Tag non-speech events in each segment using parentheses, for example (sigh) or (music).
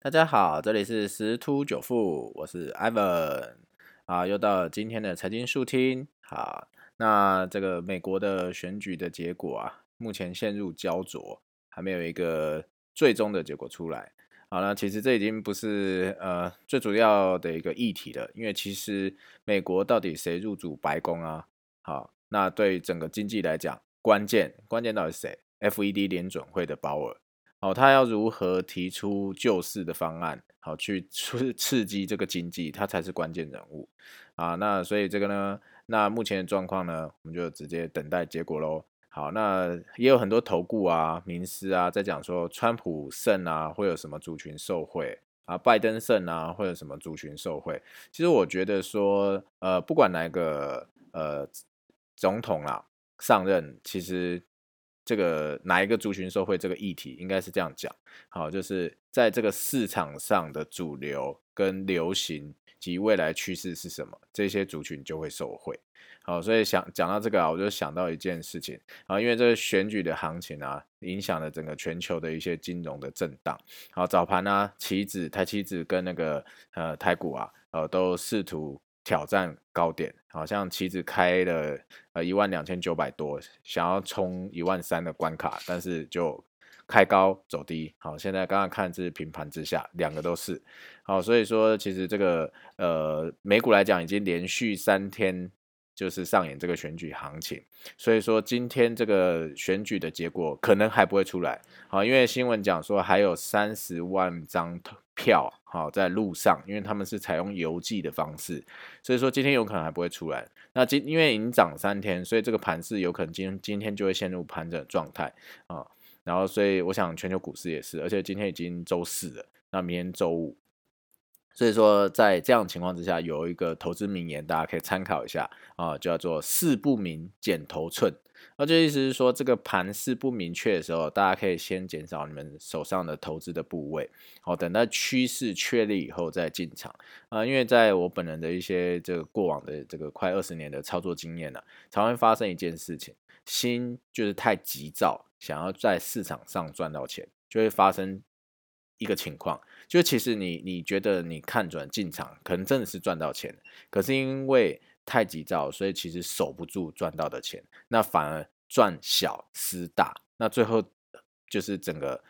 大家好，这里是十突九富，我是 Ivan 啊，又到了今天的财经速听。好，那这个美国的选举的结果啊，目前陷入焦灼，还没有一个最终的结果出来。好，了其实这已经不是呃最主要的一个议题了，因为其实美国到底谁入主白宫啊？好，那对整个经济来讲，关键关键到底谁？FED 联准会的鲍尔。哦，他要如何提出救市的方案，好去刺 (laughs) 刺激这个经济，他才是关键人物啊。那所以这个呢，那目前的状况呢，我们就直接等待结果喽。好，那也有很多投顾啊、名师啊在讲说，川普胜啊会有什么族群受贿啊，拜登胜啊会有什么族群受贿。其实我觉得说，呃，不管哪个呃总统啦上任，其实。这个哪一个族群受贿这个议题，应该是这样讲，好，就是在这个市场上的主流跟流行及未来趋势是什么，这些族群就会受贿。好，所以想讲到这个啊，我就想到一件事情啊，因为这个选举的行情啊，影响了整个全球的一些金融的震荡。好，早盘呢，期指、台期指跟那个呃台股啊，呃都试图。挑战高点，好像棋子开了呃一万两千九百多，想要冲一万三的关卡，但是就开高走低。好，现在刚刚看是平盘之下，两个都是好，所以说其实这个呃美股来讲，已经连续三天。就是上演这个选举行情，所以说今天这个选举的结果可能还不会出来，好，因为新闻讲说还有三十万张票，好在路上，因为他们是采用邮寄的方式，所以说今天有可能还不会出来。那今因为已经涨三天，所以这个盘势有可能今今天就会陷入盘整状态啊，然后所以我想全球股市也是，而且今天已经周四了，那明天周五。所以说，在这样情况之下，有一个投资名言，大家可以参考一下啊，叫做“事不明，减头寸”。那这意思是说，这个盘势不明确的时候，大家可以先减少你们手上的投资的部位，好，等到趋势确立以后再进场啊。因为在我本人的一些这个过往的这个快二十年的操作经验呢，常会发生一件事情，心就是太急躁，想要在市场上赚到钱，就会发生。一个情况，就其实你你觉得你看准进场，可能真的是赚到钱，可是因为太急躁，所以其实守不住赚到的钱，那反而赚小失大，那最后就是整个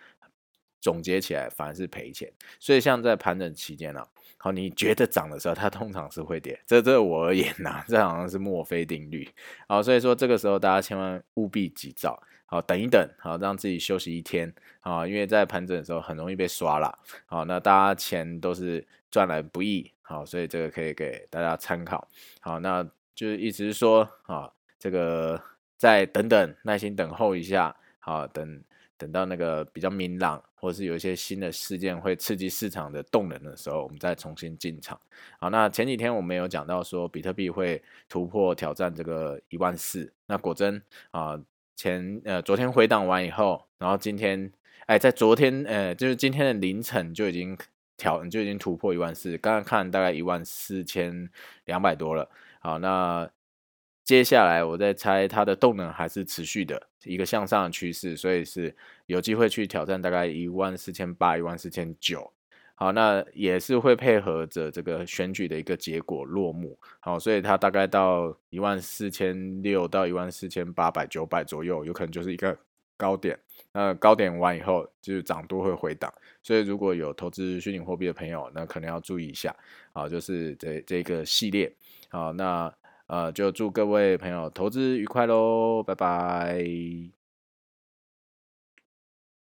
总结起来反而是赔钱。所以像在盘整期间呢，好，你觉得涨的时候，它通常是会跌，这对我而言呢，这好像是墨菲定律。好，所以说这个时候大家千万务必急躁。好，等一等，好，让自己休息一天，啊，因为在盘整的时候很容易被刷了，好，那大家钱都是赚来不易，好，所以这个可以给大家参考，好，那就是意思是说，啊，这个再等等，耐心等候一下，好，等等到那个比较明朗，或者是有一些新的事件会刺激市场的动能的时候，我们再重新进场，好，那前几天我们有讲到说，比特币会突破挑战这个一万四，那果真啊。前呃，昨天回档完以后，然后今天，哎，在昨天呃，就是今天的凌晨就已经调，就已经突破一万四，刚刚看大概一万四千两百多了。好，那接下来我在猜它的动能还是持续的一个向上的趋势，所以是有机会去挑战大概一万四千八、一万四千九。好，那也是会配合着这个选举的一个结果落幕，好，所以它大概到一万四千六到一万四千八百九百左右，有可能就是一个高点。那高点完以后，就是涨多会回档，所以如果有投资虚拟货币的朋友，那可能要注意一下，啊，就是这这个系列，好，那呃，就祝各位朋友投资愉快喽，拜拜。